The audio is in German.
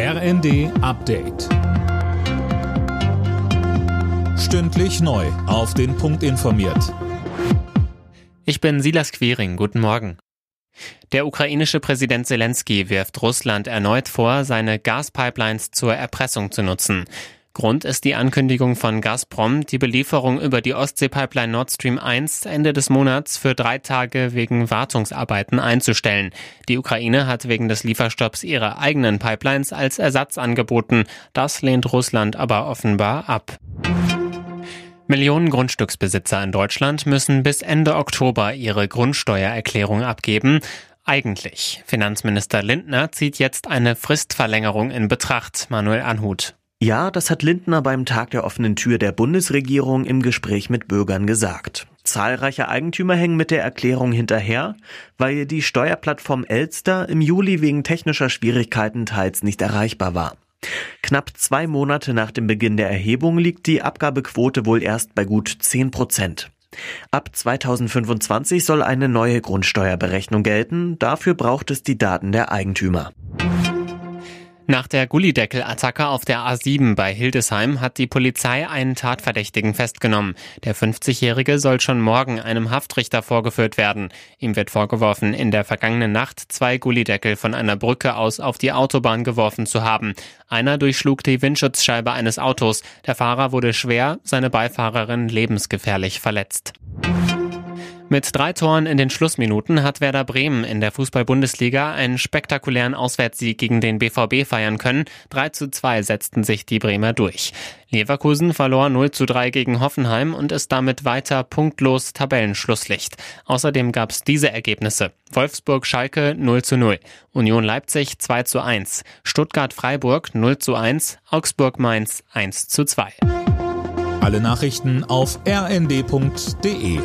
RND Update. Stündlich neu. Auf den Punkt informiert. Ich bin Silas Quiring. Guten Morgen. Der ukrainische Präsident Zelensky wirft Russland erneut vor, seine Gaspipelines zur Erpressung zu nutzen. Grund ist die Ankündigung von Gazprom, die Belieferung über die Ostsee-Pipeline Nord Stream 1 Ende des Monats für drei Tage wegen Wartungsarbeiten einzustellen. Die Ukraine hat wegen des Lieferstopps ihre eigenen Pipelines als Ersatz angeboten. Das lehnt Russland aber offenbar ab. Millionen Grundstücksbesitzer in Deutschland müssen bis Ende Oktober ihre Grundsteuererklärung abgeben. Eigentlich. Finanzminister Lindner zieht jetzt eine Fristverlängerung in Betracht. Manuel Anhut. Ja, das hat Lindner beim Tag der offenen Tür der Bundesregierung im Gespräch mit Bürgern gesagt. Zahlreiche Eigentümer hängen mit der Erklärung hinterher, weil die Steuerplattform Elster im Juli wegen technischer Schwierigkeiten teils nicht erreichbar war. Knapp zwei Monate nach dem Beginn der Erhebung liegt die Abgabequote wohl erst bei gut 10 Prozent. Ab 2025 soll eine neue Grundsteuerberechnung gelten. Dafür braucht es die Daten der Eigentümer. Nach der Gullideckel-Attacke auf der A7 bei Hildesheim hat die Polizei einen Tatverdächtigen festgenommen. Der 50-Jährige soll schon morgen einem Haftrichter vorgeführt werden. Ihm wird vorgeworfen, in der vergangenen Nacht zwei Gullideckel von einer Brücke aus auf die Autobahn geworfen zu haben. Einer durchschlug die Windschutzscheibe eines Autos. Der Fahrer wurde schwer, seine Beifahrerin lebensgefährlich verletzt. Mit drei Toren in den Schlussminuten hat Werder Bremen in der Fußball-Bundesliga einen spektakulären Auswärtssieg gegen den BVB feiern können. 3 zu 2 setzten sich die Bremer durch. Leverkusen verlor 0 zu 3 gegen Hoffenheim und ist damit weiter punktlos Tabellenschlusslicht. Außerdem gab es diese Ergebnisse. Wolfsburg-Schalke 0 zu 0, Union Leipzig 2 zu 1, Stuttgart-Freiburg 0 zu 1, Augsburg-Mainz 1 zu 2. Alle Nachrichten auf rnd.de